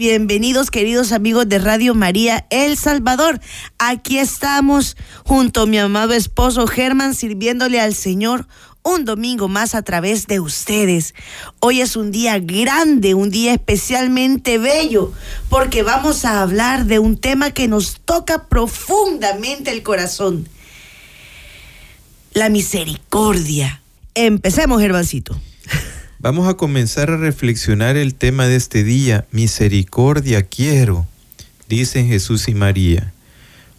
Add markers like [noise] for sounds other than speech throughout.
Bienvenidos queridos amigos de Radio María El Salvador. Aquí estamos junto a mi amado esposo Germán sirviéndole al Señor un domingo más a través de ustedes. Hoy es un día grande, un día especialmente bello, porque vamos a hablar de un tema que nos toca profundamente el corazón. La misericordia. Empecemos, Germancito. [laughs] Vamos a comenzar a reflexionar el tema de este día, misericordia quiero, dicen Jesús y María.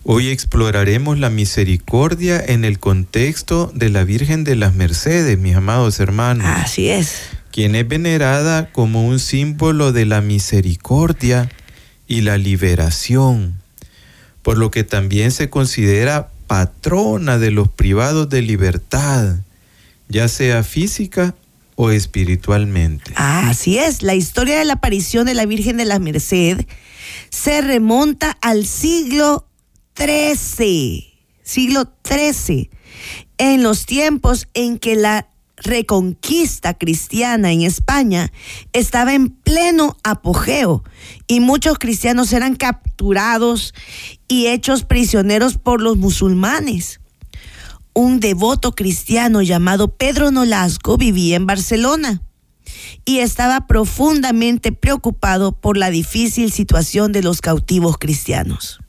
Hoy exploraremos la misericordia en el contexto de la Virgen de las Mercedes, mis amados hermanos. Así es. Quien es venerada como un símbolo de la misericordia y la liberación, por lo que también se considera patrona de los privados de libertad, ya sea física o espiritualmente. Ah, así es. La historia de la aparición de la Virgen de la Merced se remonta al siglo XIII, siglo XIII, en los tiempos en que la reconquista cristiana en España estaba en pleno apogeo y muchos cristianos eran capturados y hechos prisioneros por los musulmanes un devoto cristiano llamado Pedro Nolasco vivía en Barcelona y estaba profundamente preocupado por la difícil situación de los cautivos cristianos.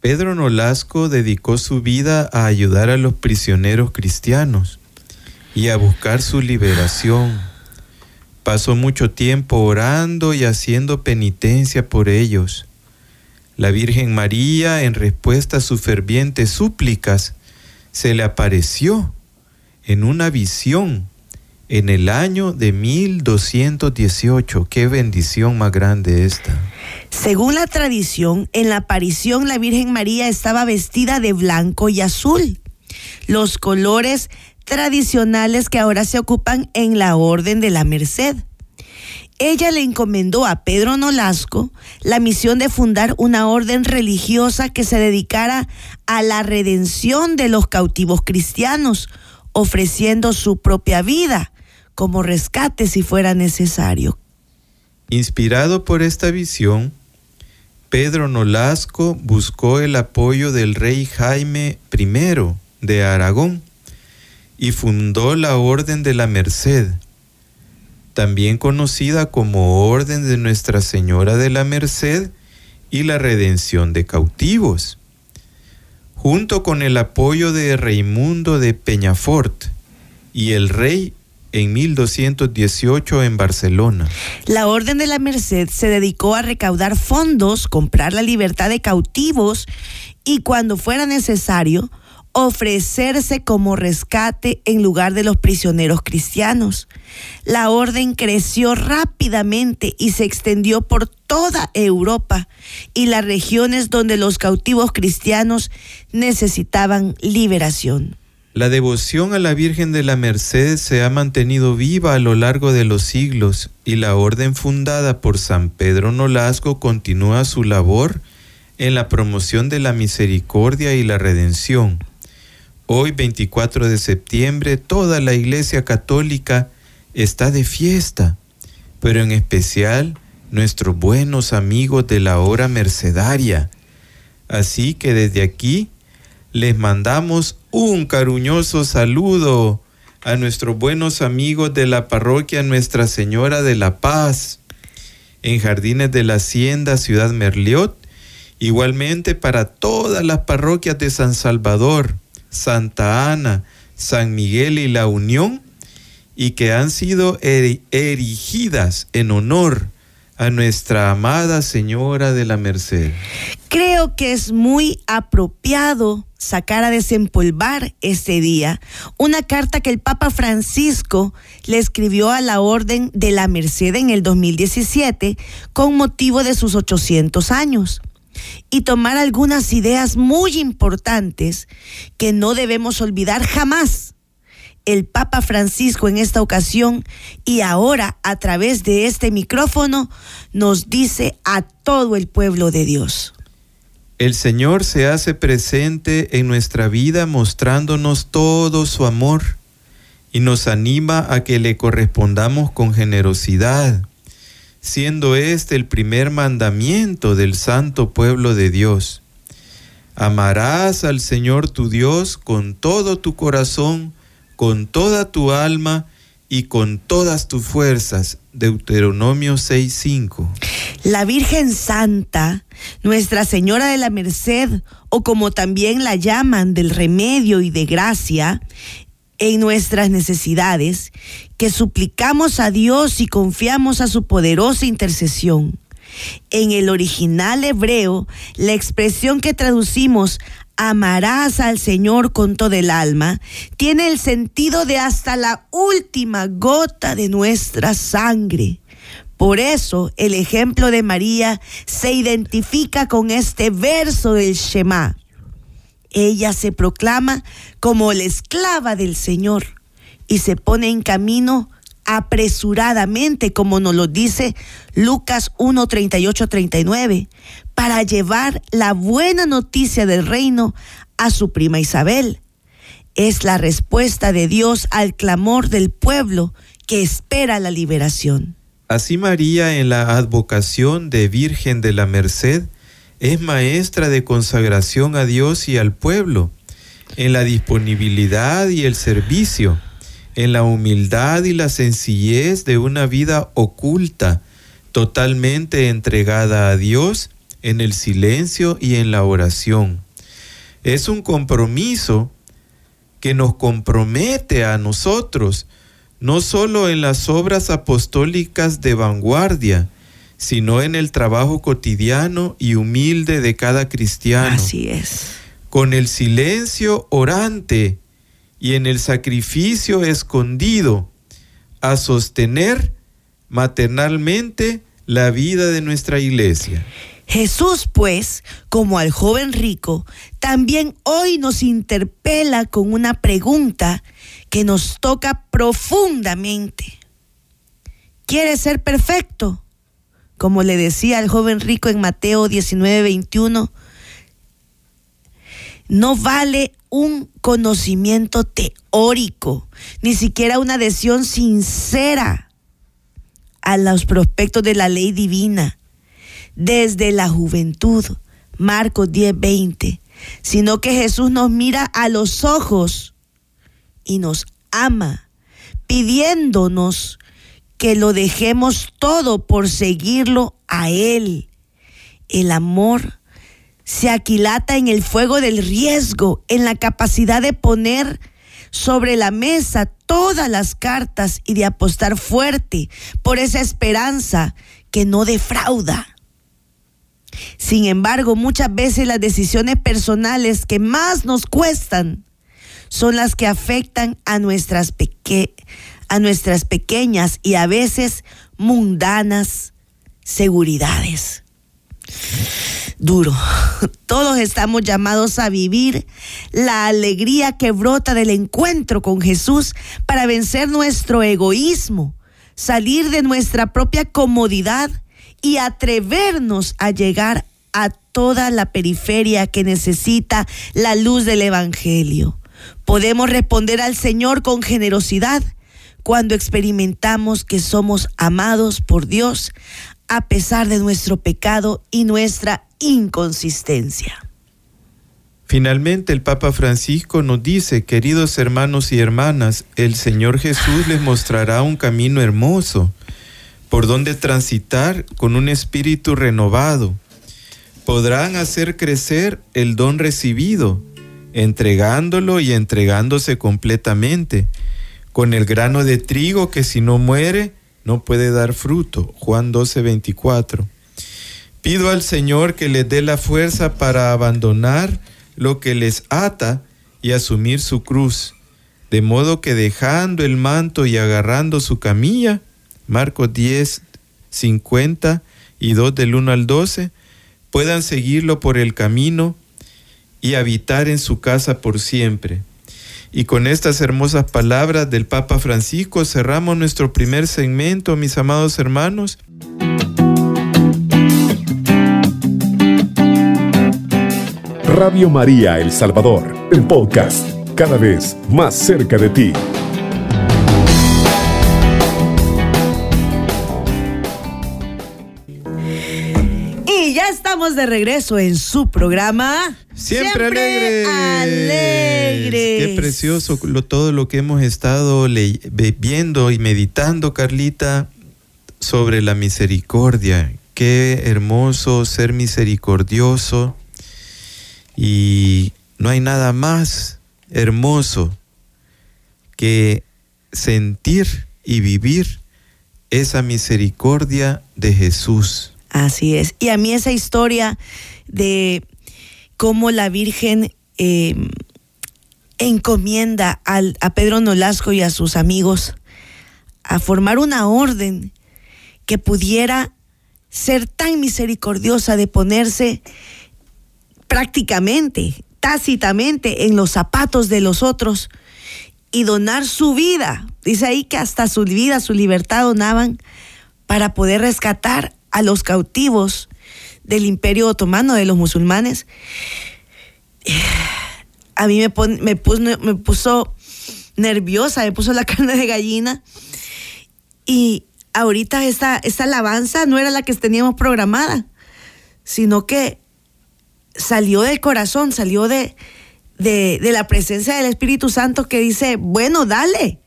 Pedro Nolasco dedicó su vida a ayudar a los prisioneros cristianos y a buscar su liberación. Pasó mucho tiempo orando y haciendo penitencia por ellos. La Virgen María, en respuesta a sus fervientes súplicas, se le apareció en una visión en el año de 1218. Qué bendición más grande esta. Según la tradición, en la aparición la Virgen María estaba vestida de blanco y azul, los colores tradicionales que ahora se ocupan en la Orden de la Merced ella le encomendó a Pedro Nolasco la misión de fundar una orden religiosa que se dedicara a la redención de los cautivos cristianos, ofreciendo su propia vida como rescate si fuera necesario. Inspirado por esta visión, Pedro Nolasco buscó el apoyo del rey Jaime I de Aragón y fundó la Orden de la Merced también conocida como Orden de Nuestra Señora de la Merced y la Redención de Cautivos, junto con el apoyo de Raimundo de Peñafort y el rey en 1218 en Barcelona. La Orden de la Merced se dedicó a recaudar fondos, comprar la libertad de cautivos y cuando fuera necesario, ofrecerse como rescate en lugar de los prisioneros cristianos. La orden creció rápidamente y se extendió por toda Europa y las regiones donde los cautivos cristianos necesitaban liberación. La devoción a la Virgen de la Merced se ha mantenido viva a lo largo de los siglos y la orden fundada por San Pedro Nolasco continúa su labor en la promoción de la misericordia y la redención Hoy 24 de septiembre toda la Iglesia Católica está de fiesta, pero en especial nuestros buenos amigos de la hora mercedaria. Así que desde aquí les mandamos un cariñoso saludo a nuestros buenos amigos de la parroquia Nuestra Señora de la Paz, en Jardines de la Hacienda, Ciudad Merliot, igualmente para todas las parroquias de San Salvador, Santa Ana, San Miguel y la Unión, y que han sido erigidas en honor a nuestra amada Señora de la Merced. Creo que es muy apropiado sacar a desempolvar este día una carta que el Papa Francisco le escribió a la Orden de la Merced en el 2017 con motivo de sus 800 años y tomar algunas ideas muy importantes que no debemos olvidar jamás. El Papa Francisco en esta ocasión y ahora a través de este micrófono nos dice a todo el pueblo de Dios. El Señor se hace presente en nuestra vida mostrándonos todo su amor y nos anima a que le correspondamos con generosidad, siendo este el primer mandamiento del santo pueblo de Dios. Amarás al Señor tu Dios con todo tu corazón, con toda tu alma y con todas tus fuerzas. Deuteronomio 6:5. La Virgen Santa, Nuestra Señora de la Merced, o como también la llaman del remedio y de gracia, en nuestras necesidades, que suplicamos a Dios y confiamos a su poderosa intercesión. En el original hebreo, la expresión que traducimos amarás al Señor con todo el alma, tiene el sentido de hasta la última gota de nuestra sangre. Por eso el ejemplo de María se identifica con este verso del Shema. Ella se proclama como la esclava del Señor y se pone en camino apresuradamente, como nos lo dice Lucas 1, 38, 39, para llevar la buena noticia del reino a su prima Isabel. Es la respuesta de Dios al clamor del pueblo que espera la liberación. Así María en la advocación de Virgen de la Merced es maestra de consagración a Dios y al pueblo, en la disponibilidad y el servicio, en la humildad y la sencillez de una vida oculta, totalmente entregada a Dios en el silencio y en la oración. Es un compromiso que nos compromete a nosotros, no solo en las obras apostólicas de vanguardia, sino en el trabajo cotidiano y humilde de cada cristiano. Así es. Con el silencio orante y en el sacrificio escondido, a sostener maternalmente la vida de nuestra iglesia. Jesús, pues, como al joven rico, también hoy nos interpela con una pregunta que nos toca profundamente. ¿Quieres ser perfecto? Como le decía al joven rico en Mateo 19, 21, no vale un conocimiento teórico, ni siquiera una adhesión sincera a los prospectos de la ley divina. Desde la juventud, Marcos 10, 20, sino que Jesús nos mira a los ojos y nos ama, pidiéndonos que lo dejemos todo por seguirlo a Él. El amor se aquilata en el fuego del riesgo, en la capacidad de poner sobre la mesa todas las cartas y de apostar fuerte por esa esperanza que no defrauda. Sin embargo, muchas veces las decisiones personales que más nos cuestan son las que afectan a nuestras, a nuestras pequeñas y a veces mundanas seguridades. Duro. [laughs] Todos estamos llamados a vivir la alegría que brota del encuentro con Jesús para vencer nuestro egoísmo, salir de nuestra propia comodidad y atrevernos a llegar a toda la periferia que necesita la luz del Evangelio. Podemos responder al Señor con generosidad cuando experimentamos que somos amados por Dios a pesar de nuestro pecado y nuestra inconsistencia. Finalmente el Papa Francisco nos dice, queridos hermanos y hermanas, el Señor Jesús les mostrará un camino hermoso por donde transitar con un espíritu renovado. Podrán hacer crecer el don recibido, entregándolo y entregándose completamente, con el grano de trigo que si no muere, no puede dar fruto. Juan 12, 24. Pido al Señor que les dé la fuerza para abandonar lo que les ata y asumir su cruz, de modo que dejando el manto y agarrando su camilla, Marcos 10, 50 y 2 del 1 al 12, puedan seguirlo por el camino y habitar en su casa por siempre. Y con estas hermosas palabras del Papa Francisco cerramos nuestro primer segmento, mis amados hermanos. Radio María El Salvador, el podcast, cada vez más cerca de ti. Estamos de regreso en su programa. Siempre, alegres. alegres. Qué precioso lo- todo lo que hemos estado le- viendo y meditando, Carlita, sobre la misericordia. Qué hermoso ser misericordioso. Y no hay nada más hermoso que sentir y vivir esa misericordia de Jesús. Así es. Y a mí esa historia de cómo la Virgen eh, encomienda al- a Pedro Nolasco y a sus amigos a formar una orden que pudiera ser tan misericordiosa de ponerse prácticamente, tácitamente en los zapatos de los otros y donar su vida. Dice ahí que hasta su vida, su libertad donaban para poder rescatar a los cautivos del imperio otomano, de los musulmanes. A mí me, me, puso, nerviosa, me puso la [laughs] carne de gallina. Y ahorita esta alabanza no era la que teníamos programada, sino que salió del corazón, salió de, de la presencia del Espíritu Santo que dice, bueno, dale.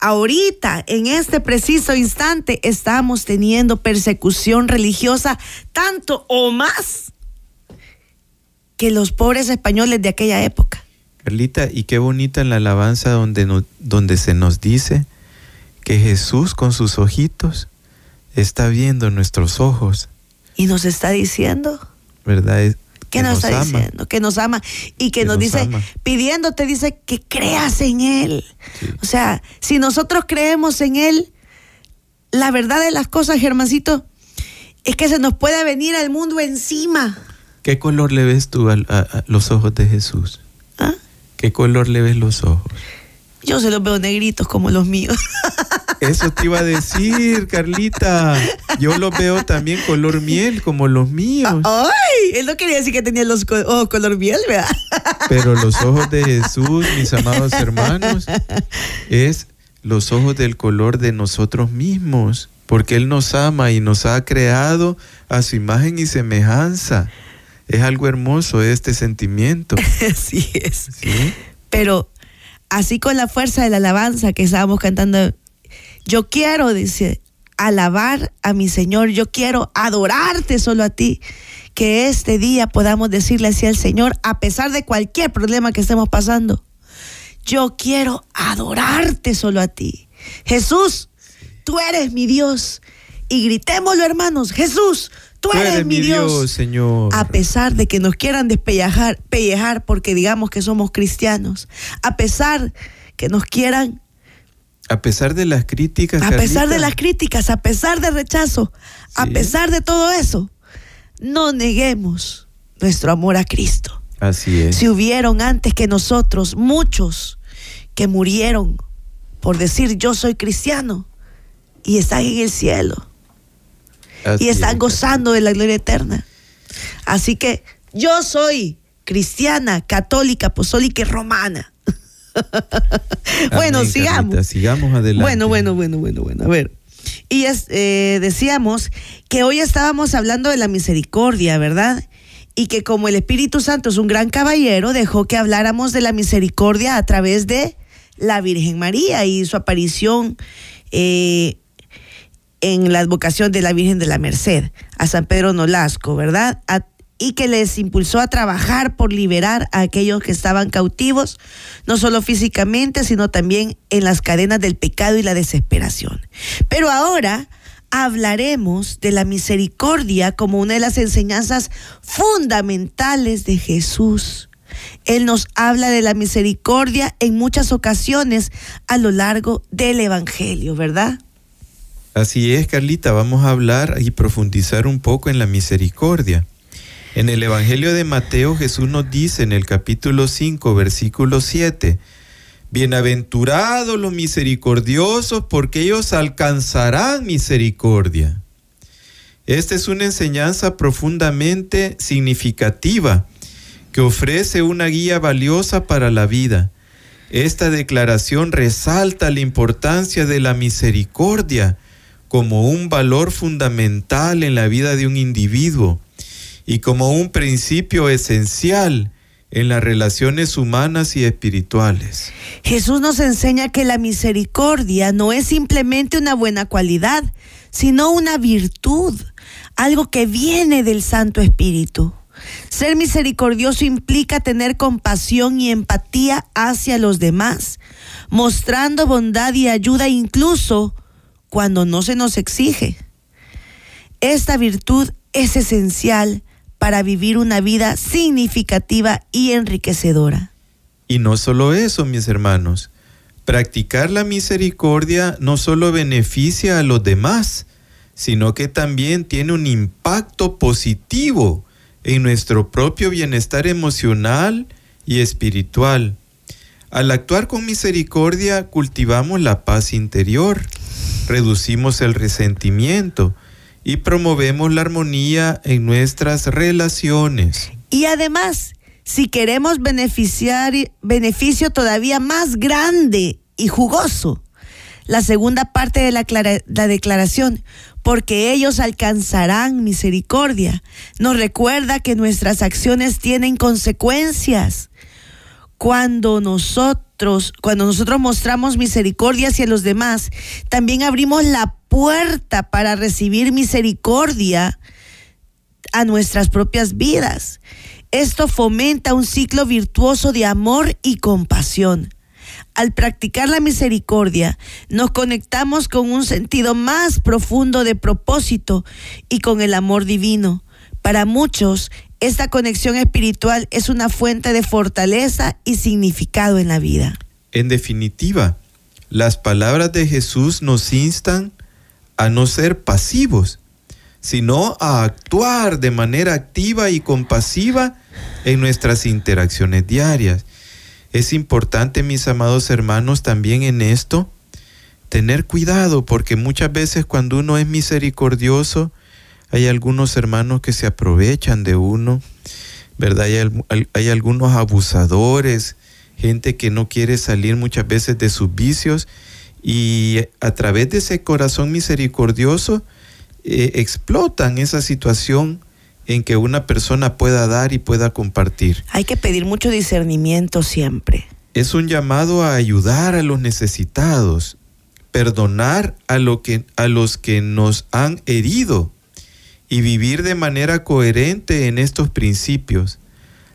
Ahorita, en este preciso instante, estamos teniendo persecución religiosa tanto o más que los pobres españoles de aquella época. Carlita, y qué bonita la alabanza donde, no- donde se nos dice que Jesús con sus ojitos está viendo nuestros ojos, Y nos está diciendo, ¿verdad? ¿Qué nos, está ama. diciendo? Que nos ama y que, Que nos, nos dice, ama. pidiéndote, dice que creas en Él. Sí. O sea, si nosotros creemos en Él, la verdad de las cosas, Germancito, es que se nos puede venir al mundo encima. ¿Qué color le ves tú a los ojos de Jesús? ¿Ah? ¿Qué color le ves los ojos? Yo se los veo negritos como los míos. [laughs] Eso te iba a decir, Carlita. Yo los veo también color miel como los míos. ¡Ay! Él no quería decir que tenía los ojos color miel, ¿verdad? Pero los ojos de Jesús, mis amados hermanos, es los ojos del color de nosotros mismos, porque Él nos ama y nos ha creado a su imagen y semejanza. Es algo hermoso este sentimiento. [laughs] Así es. ¿sí? Pero así con la fuerza de la alabanza que estábamos cantando, yo quiero, dice, alabar a mi Señor, yo quiero adorarte solo a ti. Que este día podamos decirle así al Señor, a pesar de cualquier problema que estemos pasando, yo quiero adorarte solo a ti. Jesús, tú eres mi Dios. Y gritémoslo, hermanos, Jesús, tú, eres, mi Dios. Señor. A pesar de que nos quieran despellejar pellejar porque digamos que somos cristianos, a pesar que nos quieran, A pesar de las críticas. a pesar de las críticas, a pesar del rechazo, a pesar de todo eso, no neguemos nuestro amor a Cristo. Así es. Si hubieron antes que nosotros muchos que murieron por decir yo soy cristiano y están en el cielo Así y están es, gozando de la gloria eterna. Así que yo soy cristiana, católica, apostólica y romana. [laughs] bueno, Amén, sigamos. Carlita, sigamos adelante. Bueno, bueno, bueno, bueno, bueno. A ver. Y es, eh, decíamos que hoy estábamos hablando de la misericordia, ¿verdad? Y que como el Espíritu Santo es un gran caballero, dejó que habláramos de la misericordia a través de la Virgen María y su aparición eh, en la advocación de la Virgen de la Merced a San Pedro Nolasco, ¿verdad? A- y que les impulsó a trabajar por liberar a aquellos que estaban cautivos, no solo físicamente, sino también en las cadenas del pecado y la desesperación. Pero ahora hablaremos de la misericordia como una de las enseñanzas fundamentales de Jesús. Él nos habla de la misericordia en muchas ocasiones a lo largo del Evangelio, ¿verdad? Así es, Carlita, vamos a hablar y profundizar un poco en la misericordia. En el Evangelio de Mateo Jesús nos dice en el capítulo 5, versículo 7, Bienaventurados los misericordiosos porque ellos alcanzarán misericordia. Esta es una enseñanza profundamente significativa que ofrece una guía valiosa para la vida. Esta declaración resalta la importancia de la misericordia como un valor fundamental en la vida de un individuo y como un principio esencial en las relaciones humanas y espirituales. Jesús nos enseña que la misericordia no es simplemente una buena cualidad, sino una virtud, algo que viene del Santo Espíritu. Ser misericordioso implica tener compasión y empatía hacia los demás, mostrando bondad y ayuda incluso cuando no se nos exige. Esta virtud es esencial para vivir una vida significativa y enriquecedora. Y no solo eso, mis hermanos. Practicar la misericordia no solo beneficia a los demás, sino que también tiene un impacto positivo en nuestro propio bienestar emocional y espiritual. Al actuar con misericordia cultivamos la paz interior, reducimos el resentimiento y promovemos la armonía en nuestras relaciones. Y además, si queremos beneficiar beneficio todavía más grande y jugoso, la segunda parte de la, la, declaración, porque ellos alcanzarán misericordia, nos recuerda que nuestras acciones tienen consecuencias. Cuando nosotros, cuando nosotros mostramos misericordia hacia los demás, también abrimos la puerta para recibir misericordia a nuestras propias vidas. Esto fomenta un ciclo virtuoso de amor y compasión. Al practicar la misericordia, nos conectamos con un sentido más profundo de propósito y con el amor divino. Para muchos, esta conexión espiritual es una fuente de fortaleza y significado en la vida. En definitiva, las palabras de Jesús nos instan a no ser pasivos, sino a actuar de manera activa y compasiva en nuestras interacciones diarias. Es importante, mis amados hermanos, también en esto, tener cuidado, porque muchas veces cuando uno es misericordioso, hay algunos hermanos que se aprovechan de uno, ¿verdad? Hay, hay, algunos abusadores, gente que no quiere salir muchas veces de sus vicios y a través de ese corazón misericordioso eh, explotan esa situación en que una persona pueda dar y pueda compartir. Hay que pedir mucho discernimiento siempre. Es un llamado a ayudar a los necesitados, perdonar a, lo que, a los que nos han herido y vivir de manera coherente en estos principios.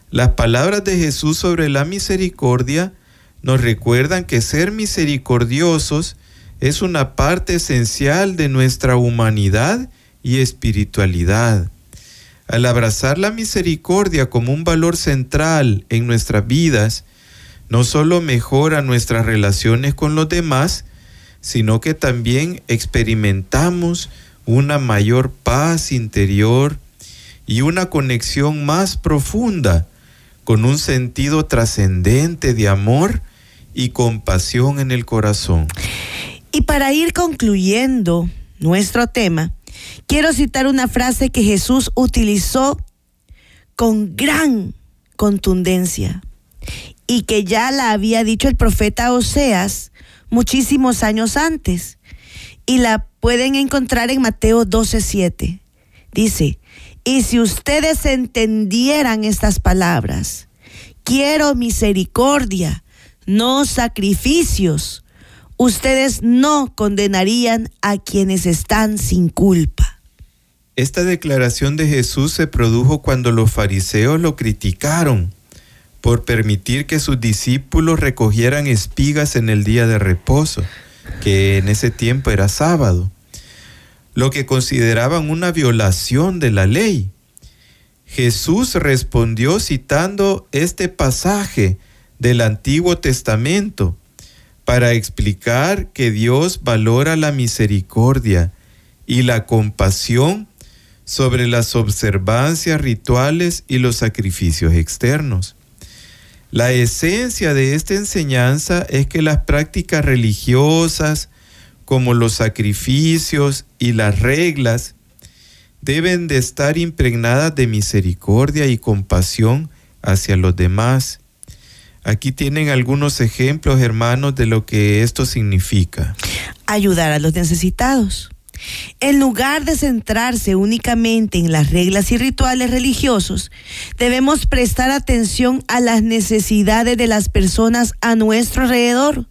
Las palabras de Jesús sobre la misericordia nos recuerdan que ser misericordiosos es una parte esencial de nuestra humanidad y espiritualidad. Al abrazar la misericordia como un valor central en nuestras vidas, no solo mejora nuestras relaciones con los demás, sino que también experimentamos una mayor paz interior y una conexión más profunda con un sentido trascendente de amor y compasión en el corazón. Y para ir concluyendo nuestro tema, quiero citar una frase que Jesús utilizó con gran contundencia y que ya la había dicho el profeta Oseas muchísimos años antes y la pueden encontrar en Mateo 12:7. Dice, y si ustedes entendieran estas palabras, quiero misericordia, no sacrificios, ustedes no condenarían a quienes están sin culpa. Esta declaración de Jesús se produjo cuando los fariseos lo criticaron por permitir que sus discípulos recogieran espigas en el día de reposo, que en ese tiempo era sábado, lo que consideraban una violación de la ley. Jesús respondió citando este pasaje del Antiguo Testamento para explicar que Dios valora la misericordia y la compasión sobre las observancias rituales y los sacrificios externos. La esencia de esta enseñanza es que las prácticas religiosas, como los sacrificios y las reglas, deben de estar impregnadas de misericordia y compasión hacia los demás. Aquí tienen algunos ejemplos, hermanos, de lo que esto significa. Ayudar a los necesitados. En lugar de centrarse únicamente en las reglas y rituales religiosos, debemos prestar atención a las necesidades de las personas a nuestro alrededor.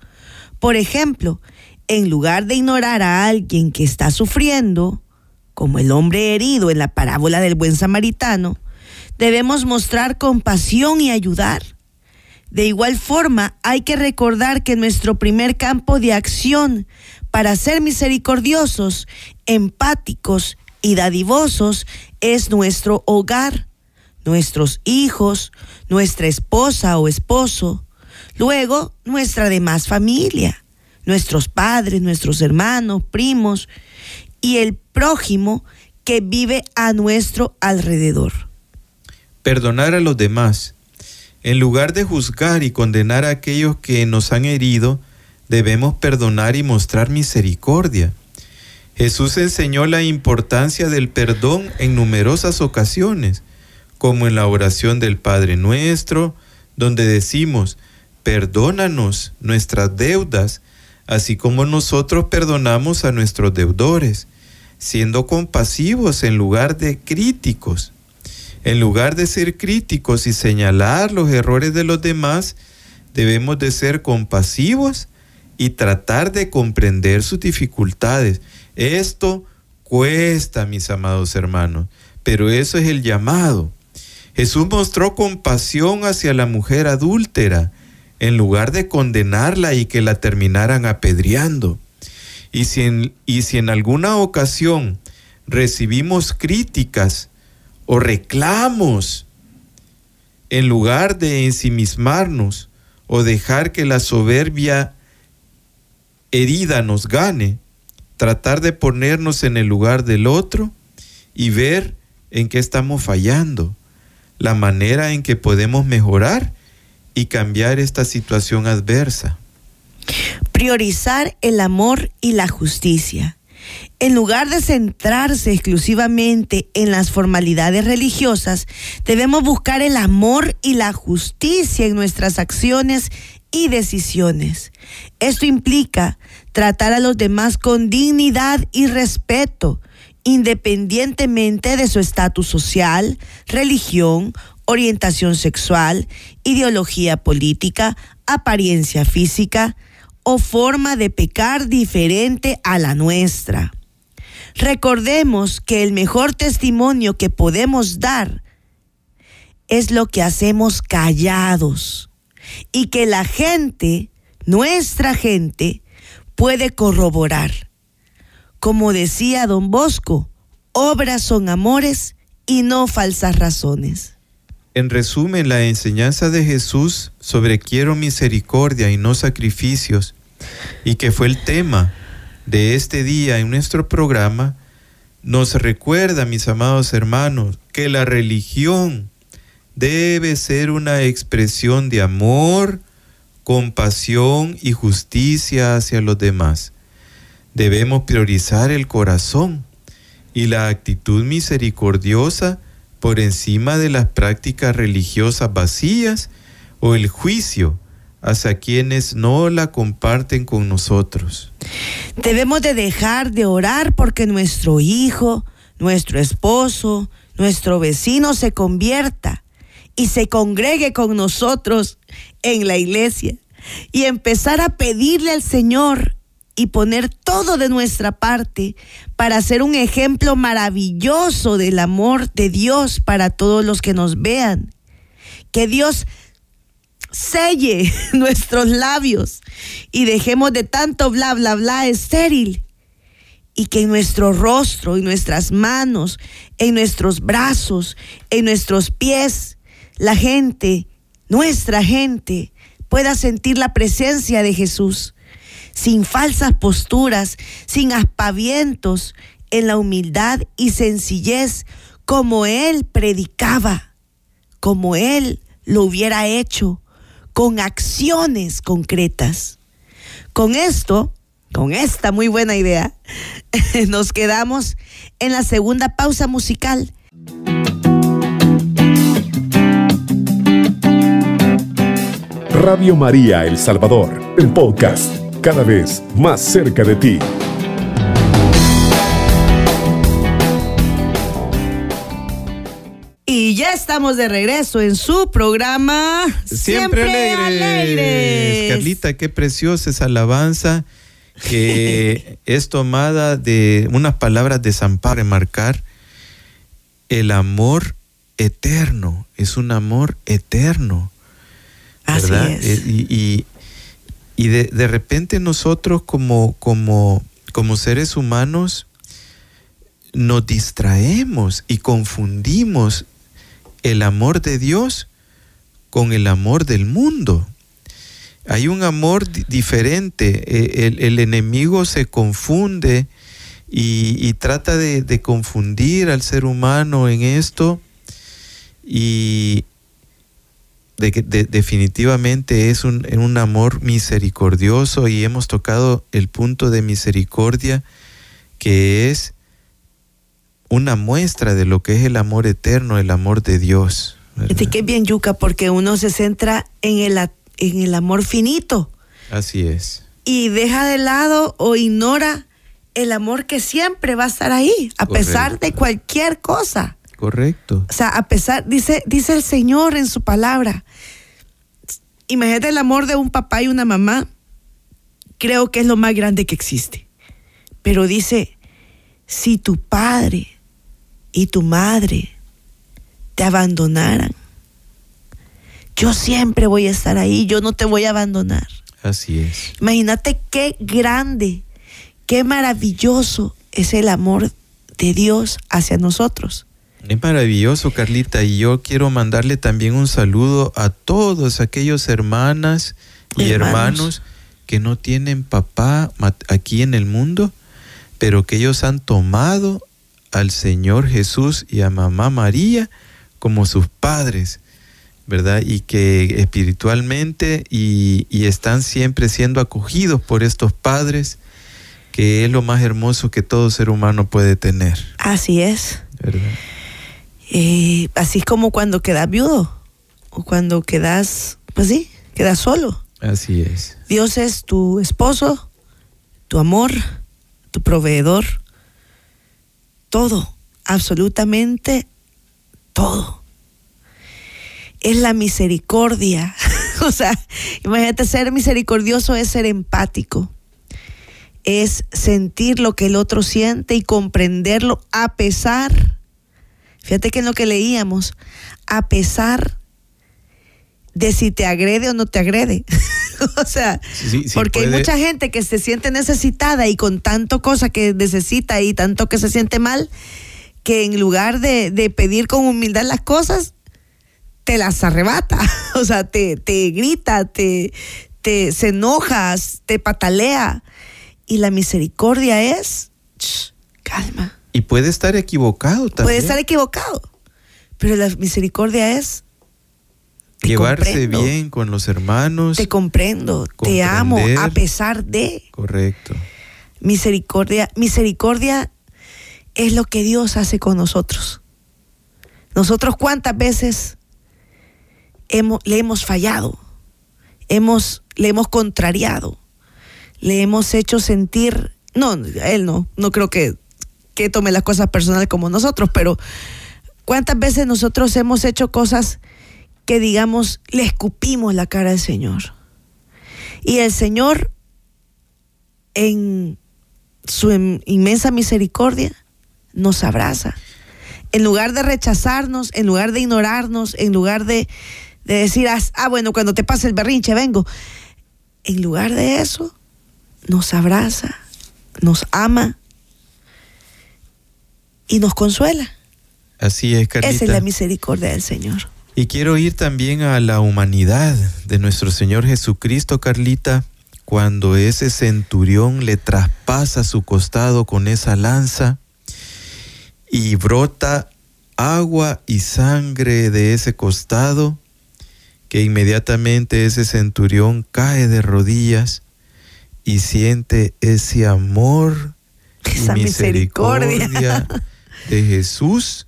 Por ejemplo, en lugar de ignorar a alguien que está sufriendo, como el hombre herido en la parábola del buen samaritano, debemos mostrar compasión y ayudar. De igual forma, hay que recordar que nuestro primer campo de acción para ser misericordiosos, empáticos y dadivosos es nuestro hogar, nuestros hijos, nuestra esposa o esposo, luego nuestra demás familia, nuestros padres, nuestros hermanos, primos y el prójimo que vive a nuestro alrededor. Perdonar a los demás. En lugar de juzgar y condenar a aquellos que nos han herido, debemos perdonar y mostrar misericordia. Jesús enseñó la importancia del perdón en numerosas ocasiones, como en la oración del Padre Nuestro, donde decimos, perdónanos nuestras deudas, así como nosotros perdonamos a nuestros deudores, siendo compasivos en lugar de críticos. En lugar de ser críticos y señalar los errores de los demás, debemos de ser compasivos y tratar de comprender sus dificultades. Esto cuesta, mis amados hermanos, pero eso es el llamado. Jesús mostró compasión hacia la mujer adúltera en lugar de condenarla y que la terminaran apedreando. Y si en, y si en alguna ocasión recibimos críticas o reclamos, en lugar de ensimismarnos o dejar que la soberbia herida nos gane, tratar de ponernos en el lugar del otro y ver en qué estamos fallando, la manera en que podemos mejorar y cambiar esta situación adversa. Priorizar el amor y la justicia. En lugar de centrarse exclusivamente en las formalidades religiosas, debemos buscar el amor y la justicia en nuestras acciones y decisiones. Esto implica tratar a los demás con dignidad y respeto, independientemente de su estatus social, religión, orientación sexual, ideología política, apariencia física o forma de pecar diferente a la nuestra. Recordemos que el mejor testimonio que podemos dar es lo que hacemos callados y que la gente, nuestra gente, puede corroborar. Como decía don Bosco, obras son amores y no falsas razones. En resumen, la enseñanza de Jesús sobre quiero misericordia y no sacrificios, y que fue el tema de este día en nuestro programa, nos recuerda, mis amados hermanos, que la religión debe ser una expresión de amor, compasión y justicia hacia los demás. Debemos priorizar el corazón y la actitud misericordiosa por encima de las prácticas religiosas vacías o el juicio hacia quienes no la comparten con nosotros. Debemos de dejar de orar porque nuestro hijo, nuestro esposo, nuestro vecino se convierta y se congregue con nosotros en la iglesia y empezar a pedirle al Señor y poner todo de nuestra parte para ser un ejemplo maravilloso del amor de Dios para todos los que nos vean. Que Dios selle [laughs] nuestros labios y dejemos de tanto bla, bla, bla estéril. Y que en nuestro rostro, en nuestras manos, en nuestros brazos, en nuestros pies, la gente, nuestra gente, pueda sentir la presencia de Jesús, sin falsas posturas, sin aspavientos, en la humildad y sencillez como Él predicaba, como Él lo hubiera hecho, con acciones concretas. Con esto, con esta muy buena idea, [laughs] nos quedamos en la segunda pausa musical. Radio María El Salvador, el podcast, cada vez más cerca de ti. Y ya estamos de regreso en su programa Siempre, alegres. Carlita, qué preciosa esa alabanza que [laughs] es tomada de unas palabras de San Pablo marcar el amor eterno, es un amor eterno. ¿Verdad? Así es. Eh, Y, y- y de, de repente nosotros como, como, como seres humanos nos distraemos y confundimos el amor de Dios con el amor del mundo. Hay un amor di- diferente. Eh, El, el enemigo se confunde y, y trata de, de confundir al ser humano en esto y de que de- definitivamente es un, un amor misericordioso y hemos tocado el punto de misericordia que es una muestra de lo que es el amor eterno, el amor de Dios. Fíjate que es bien yuca porque uno se centra en el, en el amor finito Así es. y deja de lado o ignora el amor que siempre va a estar ahí, a pesar de cualquier cosa. Correcto. O sea, a pesar, dice, dice el Señor en su palabra. Imagínate el amor de un papá y una mamá. Creo que es lo más grande que existe. Pero dice, si tu padre y tu madre te abandonaran, yo siempre voy a estar ahí, yo no te voy a abandonar. Así es. Imagínate qué grande, qué maravilloso es el amor de Dios hacia nosotros. Es maravilloso, Carlita, y yo quiero mandarle también un saludo a todos aquellos hermanas y Hermanos. hermanos que no tienen papá aquí en el mundo, pero que ellos han tomado al Señor Jesús y a Mamá María como sus padres, ¿verdad? Y que espiritualmente y, y están siempre siendo acogidos por estos padres, que es lo más hermoso que todo ser humano puede tener, Así es. ¿verdad? Eh, así es como cuando quedas viudo o cuando quedas, pues sí, quedas solo. Así es. Dios es tu esposo, tu amor, tu proveedor, todo, absolutamente todo. Es la misericordia. [laughs] o sea, imagínate ser misericordioso es ser empático. Es sentir lo que el otro siente y comprenderlo a pesar. Fíjate que en lo que leíamos, a pesar de si te agrede o no te agrede. [laughs] o sea, Sí, sí porque hay mucha gente que se siente necesitada y con tanto cosa que necesita y tanto que se siente mal, que en lugar de, de pedir con humildad las cosas, te las arrebata. [laughs] o sea, te, te grita, te, te se enojas, te patalea. Y la misericordia es, "Shh, calma. Y puede estar equivocado también. Puede estar equivocado, pero la misericordia es, Llevarse comprendo. bien con los hermanos. te comprendo, te amo, a pesar de Correcto. misericordia. Misericordia es lo que Dios hace con nosotros. Nosotros cuántas veces hemos, le hemos fallado, hemos, le hemos contrariado, le hemos hecho sentir, no, él no, no creo que, que tome las cosas personales como nosotros, pero cuántas veces nosotros hemos hecho cosas que digamos le escupimos la cara al Señor. Y el Señor en su em- inmensa misericordia nos abraza. En lugar de rechazarnos, en lugar de ignorarnos, en lugar de, de decir, ah, ah, bueno, cuando te pase el berrinche, vengo. En lugar de eso, nos abraza, nos ama y nos consuela. Así es, Carlita. Esa es la misericordia del Señor. Y quiero ir también a la humanidad de nuestro Señor Jesucristo, Carlita, cuando ese centurión le traspasa su costado con esa lanza y brota agua y sangre de ese costado, que inmediatamente ese centurión cae de rodillas y siente ese amor Esa y misericordia. misericordia [laughs] de Jesús,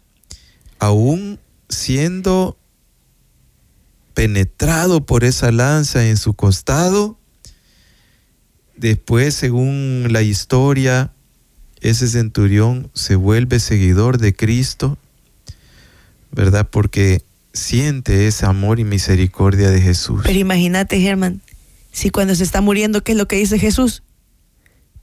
aún siendo penetrado por esa lanza en su costado. Después, según la historia, ese centurión se vuelve seguidor de Cristo, ¿verdad? Porque siente ese amor y misericordia de Jesús. Pero imagínate, Germán, si cuando se está muriendo, ¿qué es lo que dice Jesús?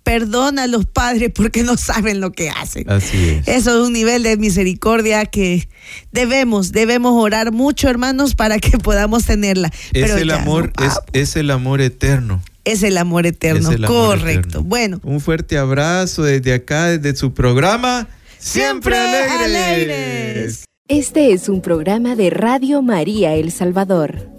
Perdona a los padres porque no saben lo que hacen. Así es. Eso es un nivel de misericordia que debemos, debemos orar mucho, hermanos, para que podamos tenerla. Es Pero el amor, no, es, es el amor eterno. es el amor eterno, Es el amor correcto. eterno. Bueno, Un fuerte abrazo desde acá, desde su programa. Siempre alegres. Este es un programa de Radio María El Salvador.